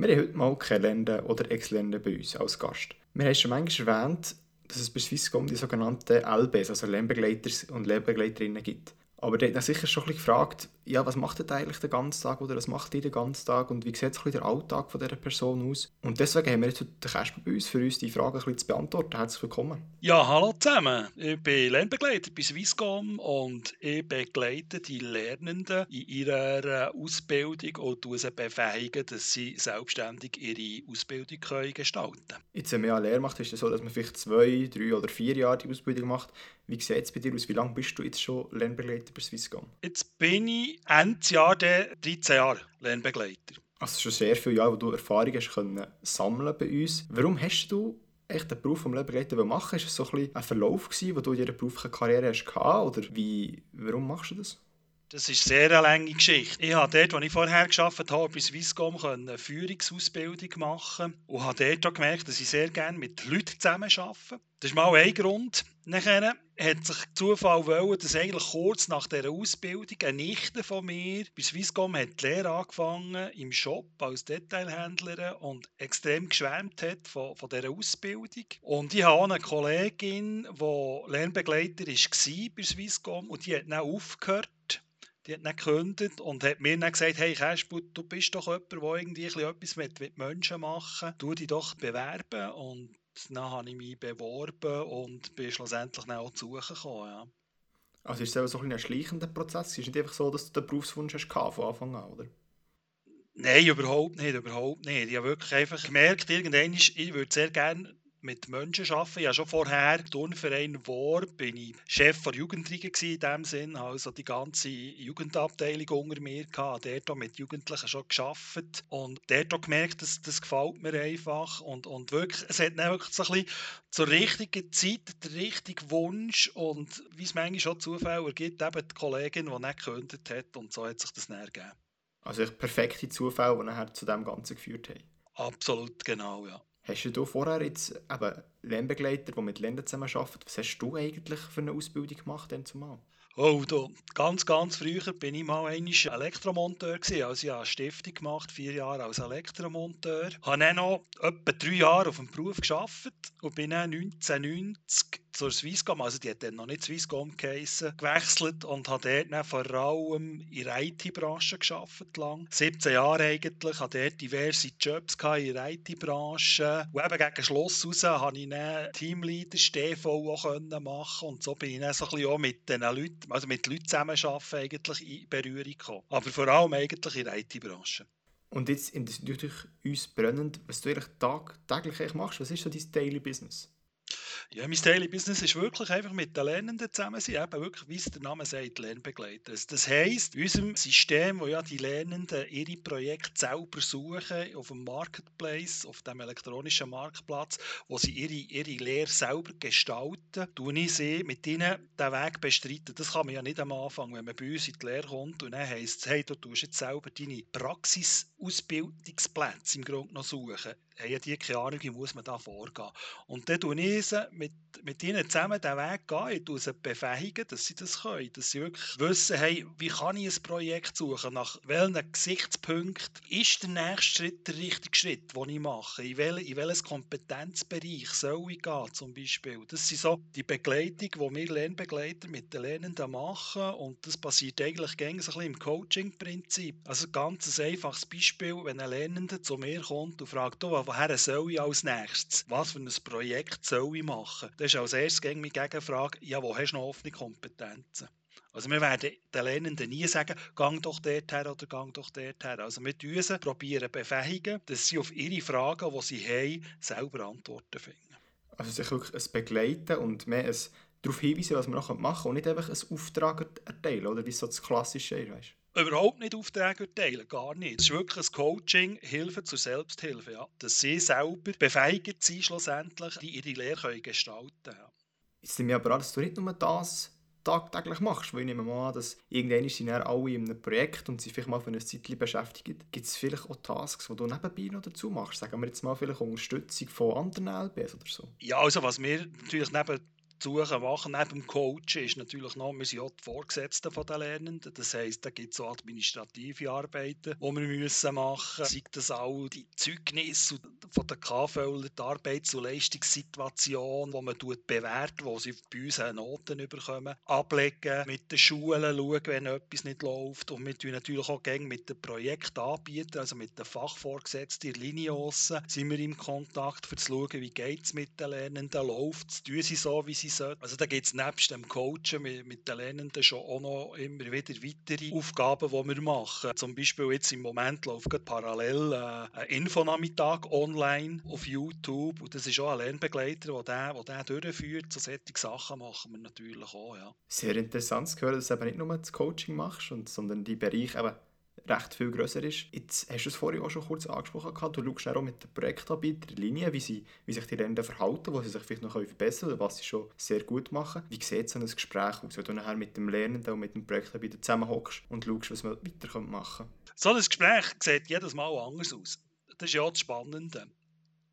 Wir haben heute mal keine Länder oder Ex-Länder bei uns als Gast. Wir haben schon manchmal erwähnt, dass es bei Swisscom die sogenannten LBs, also Lernbegleiter und Lernbegleiterinnen gibt. Aber der hat sicher schon ein bisschen gefragt, ja, was macht ihr eigentlich den ganzen Tag oder was macht ihr den ganzen Tag und wie sieht so der Alltag von dieser Person aus? Und deswegen haben wir jetzt den Kasper bei uns, für uns die Frage ein bisschen zu beantworten. Herzlich willkommen. Ja, hallo zusammen. Ich bin Lernbegleiter bei Swisscom und ich begleite die Lernenden in ihrer äh, Ausbildung und sie befähigen, dass sie selbstständig ihre Ausbildung können gestalten können. Jetzt, wenn man eine Lehre macht, ist es so, dass man vielleicht zwei, drei oder vier Jahre die Ausbildung macht. Wie sieht es bei dir aus? Wie lange bist du jetzt schon Lernbegleiter bei Swisscom? Jetzt bin ich Ende Jahr 13 Jahre Lernbegleiter. Also schon sehr viele Jahre, wo du Erfahrung hast können sammeln bei uns. Warum hast du echt den Beruf vom Lernbegleiter machen? Ist es so ein, ein Verlauf gewesen, wo du in dieser beruflichen Karriere hast oder wie, warum machst du das? Das ist eine sehr lange Geschichte. Ich habe dort, wo ich vorher gearbeitet habe, bei Swisscom eine Führungsausbildung machen und habe dort auch gemerkt, dass ich sehr gerne mit Leuten zusammen arbeite. Das ist mal ein Grund. Nachher hat sich Zufall wollen, dass eigentlich kurz nach dieser Ausbildung eine Nichte von mir bei Swisscom hat die Lehre angefangen im Shop als Detailhändlerin und extrem geschwärmt hat von, von dieser Ausbildung. Und ich habe auch eine Kollegin, die Lernbegleiter war bei Swisscom und die hat dann aufgehört die hat nicht gekündigt und hat mir dann gesagt, hey Kersbut, du bist doch jemand, der irgendwie etwas mit, mit Menschen machen tu dich doch bewerben und dann habe ich mich beworben und bin schlussendlich dann auch zu Suche gekommen, ja. Also ist es so ein, ein schleichender Prozess? Es ist nicht einfach so, dass du den Berufswunsch hast von Anfang an, oder? Nein, überhaupt nicht, überhaupt nicht. Ich habe wirklich einfach gemerkt, irgendwann, ich würde sehr gerne mit Menschen arbeiten. Ich habe schon vorher im Turnverein War bin ich Chef der Jugendlichen in dem Sinn, also die ganze Jugendabteilung unter mir hatte, dort mit Jugendlichen schon geschafft und dort gemerkt, dass das gefällt mir einfach und, und wirklich, es hat dann wirklich so ein bisschen zur richtigen Zeit der richtige Wunsch und wie es manchmal schon Zufälle ergibt, eben die Kollegin, die nicht gekündigt hat und so hat sich das dann ergeben. Also perfekte Zufälle, die nachher zu dem Ganzen geführt haben. Absolut, genau, ja. Hast du vorher jetzt eben Lernbegleiter, die mit Ländern zusammenarbeiten, was hast du eigentlich für eine Ausbildung gemacht denn zumal? Oh, da, ganz, ganz früher bin ich mal Elektromonteur gewesen. Also ich habe eine Stiftung gemacht, vier Jahre als Elektromonteur. Habe dann noch etwa drei Jahre auf dem Beruf gearbeitet und bin dann 1990 zur Swisscom, also die hat dann noch nicht Swisscom geheissen, gewechselt und habe dort dann vor allem in der IT-Branche gearbeitet lang. 17 Jahre eigentlich, habe dort diverse Jobs in der IT-Branche. Und eben gegen Schluss raus habe ich dann Teamleader, STV auch machen und so bin ich dann so ein bisschen auch mit den Leuten, also mit Leuten zusammenarbeiten eigentlich in Berührung gekommen. Aber vor allem eigentlich in der IT-Branche. Und jetzt interessiert uns brennend, was du eigentlich tagtäglich machst. Was ist so dein Daily Business? Ja, mein Daily Business ist wirklich einfach mit den Lernenden zusammen sein, eben wirklich, wie es der Name sagt, Lernbegleiter. Das heisst, in unserem System, wo ja die Lernenden ihre Projekte selber suchen, auf dem Marketplace, auf dem elektronischen Marktplatz, wo sie ihre, ihre Lehre selber gestalten, tue ich sie mit ihnen den Weg bestreiten. Das kann man ja nicht am Anfang, wenn man bei uns in die Lehre kommt und dann heisst es, hey, du tust jetzt selber deine Praxisausbildungsplätze im Grunde noch suchen haben die keine Ahnung, wie muss man da vorgehen. Und dann tue ich sie mense met mit ihnen zusammen den Weg gehen, ich tue sie befähigen, dass sie das können, dass sie wirklich wissen, hey, wie kann ich ein Projekt suchen, nach welchen Gesichtspunkten ist der nächste Schritt der richtige Schritt, den ich mache, in, wel, in welches Kompetenzbereich soll ich gehen zum Beispiel. Das sind so die Begleitung, die wir Lernbegleiter mit den Lernenden machen und das passiert eigentlich gängig so ein bisschen im Coaching-Prinzip. Also ein ganz einfaches Beispiel, wenn ein Lernender zu mir kommt und fragt, oh, woher soll ich als nächstes? Was für ein Projekt soll ich machen? Ist als erstes gegen meine Gegenfrage, ja, wo hast du noch offene Kompetenzen? Also wir werden den Lernenden nie sagen, gang doch dorthin oder gang doch dorthin. Also wir müssen probieren befähigen, dass sie auf ihre Fragen, die sie haben, selber Antworten finden. Also sich wirklich ein Begleiten und mehr ein darauf hinweisen, was man noch machen kann und nicht einfach einen Auftrag erteilen, oder wie so das Klassische ist, weißt? Überhaupt nicht Aufträge erteilen, gar nicht. Es ist wirklich ein Coaching, Hilfe zur Selbsthilfe, ja. dass sie selber befähigt sind, schlussendlich die ihre Lehre gestalten können. Ja. Jetzt nehme ich aber an, dass du nicht nur das tagtäglich machst, weil ich nehme mal an, dass irgendwann sind alle in einem Projekt und sie vielleicht mal für eine Zeit beschäftigt. Gibt es vielleicht auch Tasks, die du nebenbei noch dazu machst? Sagen wir jetzt mal vielleicht Unterstützung von anderen LBs oder so? Ja, also was wir natürlich neben dazu machen neben dem Coachen ist natürlich noch, wir sind auch die Vorgesetzten der Lernenden. Das heisst, da gibt es auch administrative Arbeiten, die wir müssen machen müssen. Sei das auch die Zeugnisse von der KV, die Arbeits- und Leistungssituation, die man bewertet, wo sie bei uns Noten bekommen, ablegen, mit den Schulen schauen, wenn etwas nicht läuft. Und wir tun natürlich auch gerne mit den Projektanbietern, also mit den Fachvorgesetzten in Linios, sind wir im Kontakt, um zu schauen, wie geht es mit den Lernenden, läuft es, tun sie so, wie sie sollten. Also da gibt es nebst dem Coachen mit, mit den Lernenden schon auch noch immer wieder weitere Aufgaben, die wir machen. Zum Beispiel jetzt im Moment läuft parallel äh, ein Infonachmittag online auf YouTube und das ist auch ein Lernbegleiter, der den, der den durchführt. So solche Sachen machen wir natürlich auch, ja. Sehr interessant zu hören, dass du eben nicht nur das Coaching machst, sondern die Bereiche eben recht viel grösser ist. Jetzt hast du es vorhin auch schon kurz angesprochen, du schaust auch mit den Projektanbietern Linien, wie, sie, wie sich die Länder verhalten, wo sie sich vielleicht noch verbessern können was sie schon sehr gut machen. Wie sieht so ein Gespräch aus, wenn du nachher mit dem Lernenden und mit dem Projektanbieter zusammenhockst und schaust, was man weiter machen kann? So ein Gespräch sieht jedes Mal anders aus. Das ist ja das Spannende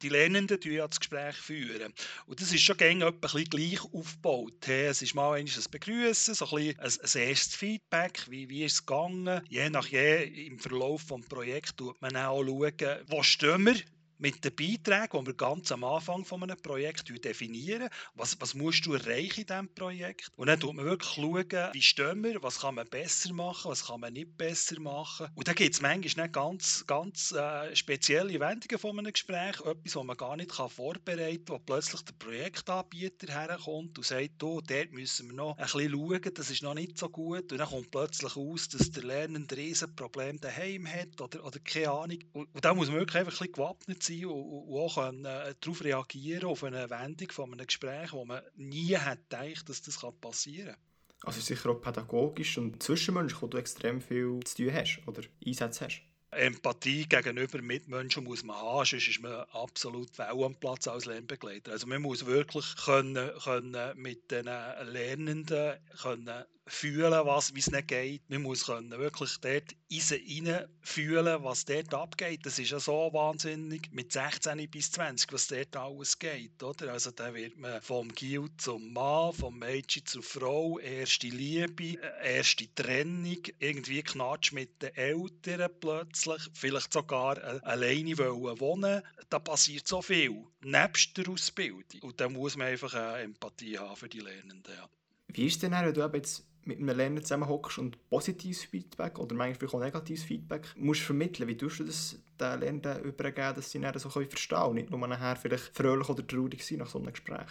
die Lernenden führen ja das Gespräch. Führen. Und das ist schon gerne ein bisschen gleich aufgebaut. Es ist mal ein Begrüßen, so ein, ein, ein erstes Feedback, wie, wie ist es gegangen. Je nach je im Verlauf des Projekts schaut man auch schauen, wo stehen wir mit den Beiträgen, die wir ganz am Anfang von einem Projekt definieren. Was, was musst du erreichen in diesem Projekt? Und dann schaut man wirklich schauen, wie stehen wir, was kann man besser machen, was kann man nicht besser machen. Und dann gibt es manchmal ganz, ganz äh, spezielle Wendungen von einem Gespräch, etwas, was man gar nicht kann vorbereiten kann, wo plötzlich der Projektanbieter herkommt und sagt, oh, dort müssen wir noch ein bisschen schauen, das ist noch nicht so gut. Und dann kommt plötzlich aus, dass der Lernende ein Riesenproblem daheim hat oder, oder keine Ahnung. Und, und da muss man wirklich einfach ein bisschen gewappnet sein und, und auch können, äh, darauf reagieren auf eine Wendung von einem Gespräch, wo man nie hat gedacht, dass das passieren kann. Also sicher auch pädagogisch und zwischenmenschlich, wo du extrem viel zu tun hast oder Einsätze hast. Empathie gegenüber Mitmenschen muss man haben, sonst ist man absolut fehl am Platz als Lernbegleiter. Also man muss wirklich können, können mit den Lernenden können fühlen, was, wie es nicht geht. Man muss können wirklich dort rein fühlen, was dort abgeht. Das ist ja so wahnsinnig mit 16 bis 20, was dort alles geht. Oder? Also da wird man vom Gil zum Mann, vom Mädchen zur Frau, erste Liebe, äh, erste Trennung, irgendwie knatscht mit den Eltern plötzlich, vielleicht sogar alleine wollen wohnen. Da passiert so viel, nebst der Ausbildung. Und da muss man einfach äh, Empathie haben für die Lernenden. Ja. Wie ist denn, wenn du jetzt mit einem Lerner zusammenhockst und positives Feedback oder manchmal auch negatives Feedback musst vermitteln, wie tust du das den Lernenden übergeben, dass sie dann so verstehen können und nicht nur nachher vielleicht fröhlich oder traurig sein nach so einem Gespräch?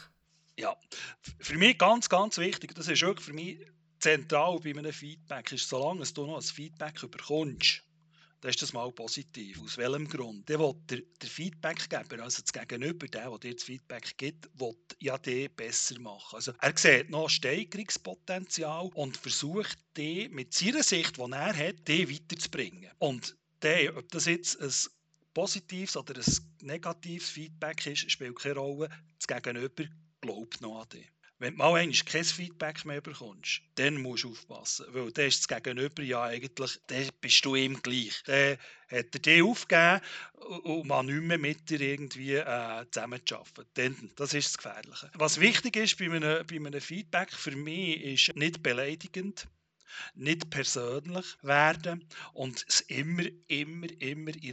Ja, für mich ganz, ganz wichtig, das ist wirklich für mich zentral bei einem Feedback, ist, solange du noch ein Feedback bekommst, dann ist das mal positiv. Aus welchem Grund? Der will der, der Feedbackgeber, also das Gegenüber, der, der dir das Feedback gibt, will ja den besser machen. Also er sieht noch Steigerungspotenzial und versucht, den mit seiner Sicht, die er hat, den weiterzubringen. Und der, ob das jetzt ein positives oder ein negatives Feedback ist, spielt keine Rolle. Das Gegenüber glaubt noch an dich. Wenn du mal kein Feedback mehr bekommst, dann musst du aufpassen. Weil dann ist das Gegenüber ja eigentlich, dann bist du ihm gleich. Dann hat er dich aufgegeben und man nicht mehr mit dir irgendwie äh, zusammenzuarbeiten. Dann, das ist das Gefährliche. Was wichtig ist bei einem, bei einem Feedback für mich, ist nicht beleidigend nicht persönlich werden und es immer, immer,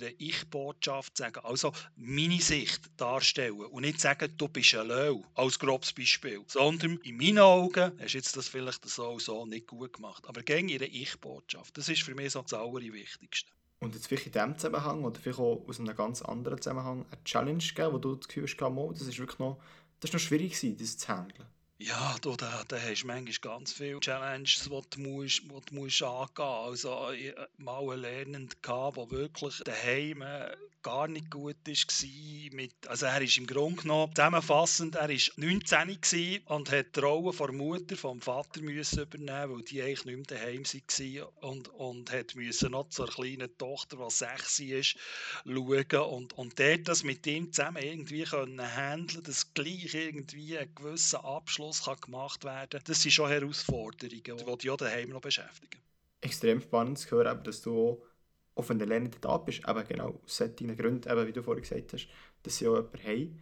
einer Ich-Botschaft sagen. Also meine Sicht darstellen und nicht sagen, du bist ein Löw, als grobes Beispiel. Sondern in meinen Augen hast du jetzt das vielleicht so so nicht gut gemacht. Aber gegen ihre Ich-Botschaft. Das ist für mich so das Allerwichtigste. Und jetzt vielleicht in diesem Zusammenhang oder vielleicht auch aus einem ganz anderen Zusammenhang eine Challenge geben, wo du das Gefühl hast, das ist wirklich noch, das ist noch schwierig gewesen, das zu handeln. Ja, du, da, da hast du manchmal ganz viele Challenges, die du, musst, die du musst angehen musst. Also, ich hatte mal einen Lernenden, der wirklich daheim äh, gar nicht gut war. Mit, also er ist im Grunde genommen, zusammenfassend, er war 19 und hat die Rolle von der Mutter vom Vater müssen übernehmen, weil die eigentlich nicht mehr daheim war und, und hat müssen noch zur kleinen Tochter, die 6 ist, schauen und, und dort das mit ihm zusammen irgendwie können handeln, dass gleich irgendwie einen gewissen Abschluss kann gemacht werden kann. Das sind schon Herausforderungen, die dich auch daheim noch beschäftigen. Extrem spannend zu hören, dass du auf einen Lernenden da bist, eben genau aus solchen Gründen, eben, wie du vorhin gesagt hast, dass sie auch jemanden haben.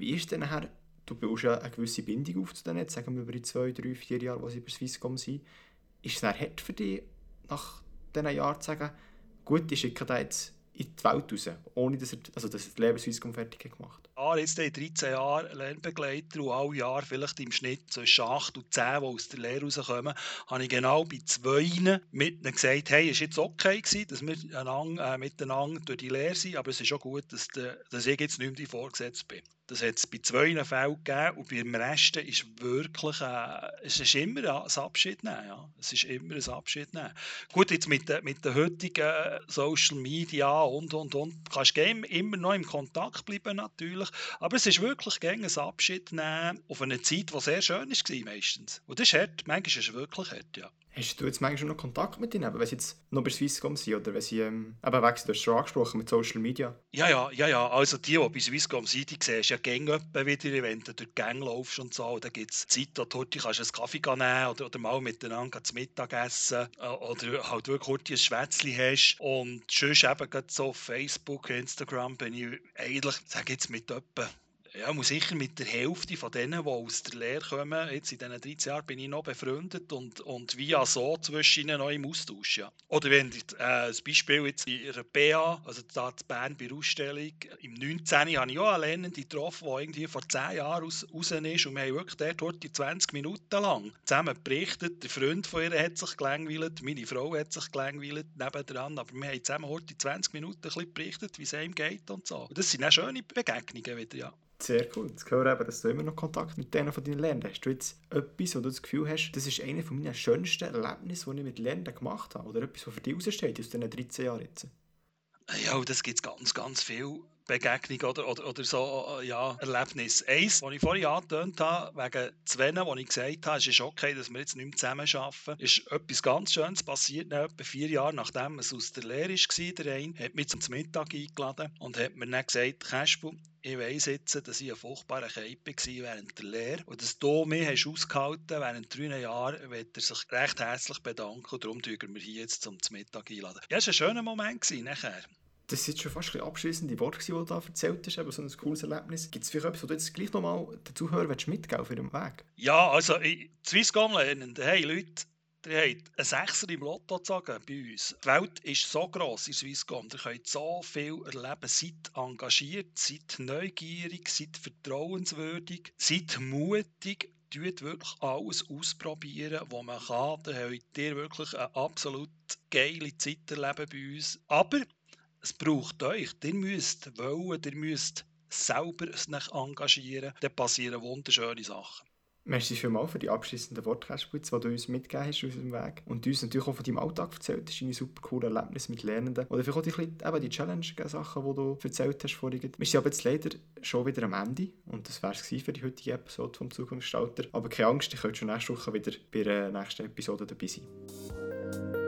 Wie ist denn nachher du baust ja eine gewisse Bindung auf zu denen, sagen wir über die zwei, drei, vier Jahre, die sie bei Swisscom sind. Ist es dann hart für dich, nach diesen Jahren zu sagen, gut, ich schicke da jetzt in die Welt raus, ohne dass er, also dass er das Leben Swisscom fertig gemacht Ah, jetzt in 13 Jahren Lernbegleiter und alle Jahre vielleicht im Schnitt zwischen 8 und 10, die aus der Lehre rauskommen, habe ich genau bei zwei mit ihnen gesagt, hey, es war jetzt okay gewesen, dass wir einander, äh, miteinander durch die Lehre sind, aber es ist auch gut, dass, der, dass ich jetzt nicht mehr die bin. Das hat es bei zwei Fällen gegeben und beim Rest ist wirklich, äh, es ist immer ein Abschied nehmen. Ja. Es ist immer ein Abschied nehmen. Gut, jetzt mit, mit den heutigen Social Media und, und, und, kannst du immer noch im Kontakt bleiben natürlich, aber es ist wirklich gegen ein Abschied nehmen auf eine Zeit, die sehr schön war meistens. Und das ist hart, manchmal ist es wirklich hart, ja. Hast du jetzt manchmal noch Kontakt mit ihnen, wenn sie jetzt noch bei Swisscom sind oder wenn sie ähm, eben sind, du hast schon angesprochen mit Social Media? Ja, ja, ja, ja. Also die, die bei Swisscom sind, die siehst ja gerne wieder, wenn du durch die Gänge laufst und so. Da gibt es Zeit, wo du kannst einen Kaffee nehmen oder, oder mal miteinander zu Mittag essen äh, oder halt wirklich kurz ein Schwätzchen hast. Und sonst eben so auf Facebook, Instagram bin ich eigentlich, sage jetzt mit etwa ja, muss sicher mit der Hälfte von denen, die aus der Lehre kommen, jetzt in diesen 13 Jahren bin ich noch befreundet und, und via so zwischen ihnen noch im Austausch. Ja. Oder wenn äh, ein Beispiel jetzt in einer BA, also da in Bern bei der Ausstellung, im 19. habe ich auch eine Lernende getroffen, die irgendwie vor 10 Jahren raus, raus ist und wir haben wirklich dort die 20 Minuten lang zusammen berichtet. Der Freund von ihr hat sich gelangweilt, meine Frau hat sich gelangweilt nebendran, aber wir haben zusammen heute 20 Minuten ein bisschen berichtet, wie es ihm geht und so. Und das sind auch schöne Begegnungen wieder, ja. Sehr cool. Jetzt höre eben, dass du immer noch Kontakt mit denen von deinen Lernenden hast. Du jetzt etwas, wo du das Gefühl hast, das ist einer von meinen schönsten Erlebnissen, die ich mit Lernenden gemacht habe? Oder etwas, was für dich raussteht aus diesen 13 Jahren jetzt? Ja, das gibt es ganz, ganz viel. Begegnung oder, oder, oder so ja, Erlebnis. Eins, was ich vorhin angetönt habe, wegen zwei, wo ich gesagt habe, es ist okay, dass wir jetzt nicht mehr zusammen arbeiten, ist etwas ganz Schönes passiert. Etwa vier Jahre nachdem es aus der Lehre war, der eine hat mich zum Mittag eingeladen und hat mir dann gesagt, Kaspu, ich weiss jetzt, dass ich ein furchtbarer Keip war während der Lehre und dass du mich hast ausgehalten während drei Jahren, wird er sich recht herzlich bedanken und darum tun wir hier jetzt zum Mittag einladen. Ja, es war ein schöner Moment nachher. Das sind schon fast ein abschließende Worte, die du da erzählt hast, aber so ein cooles Erlebnis. Gibt es vielleicht etwas, was du jetzt gleich nochmal den Zuhörern mitgeben auf ihrem Weg? Ja, also Swisscom lernen, hey Leute, Ihr habt einen Sechser im Lotto gezogen bei uns. Die Welt ist so gross in Swisscom. Ihr könnt so viel erleben. Seid engagiert, seid neugierig, seid vertrauenswürdig, seid mutig. Tut wirklich alles ausprobieren, was man kann. Dann habt ihr wirklich eine absolut geile Zeit erleben bei uns. Aber es braucht euch. Ihr müsst wollen, ihr müsst selber sich engagieren. Dann passieren wunderschöne Sachen. Merci vielmals für die abschließenden Worte, die du uns mitgegeben hast auf unserem Weg. Und uns natürlich auch von deinem Alltag erzählt hast, deine super coolen Erlebnisse mit Lernenden. Oder vielleicht auch die, eben die Challenge-Sachen, die du erzählt hast vorhin. Wir sind aber jetzt leider schon wieder am Ende. Und das wäre es für die heutige Episode vom Zukunftsgestalter. Aber keine Angst, ihr könnt schon nächste Woche wieder bei der nächsten Episode dabei sein.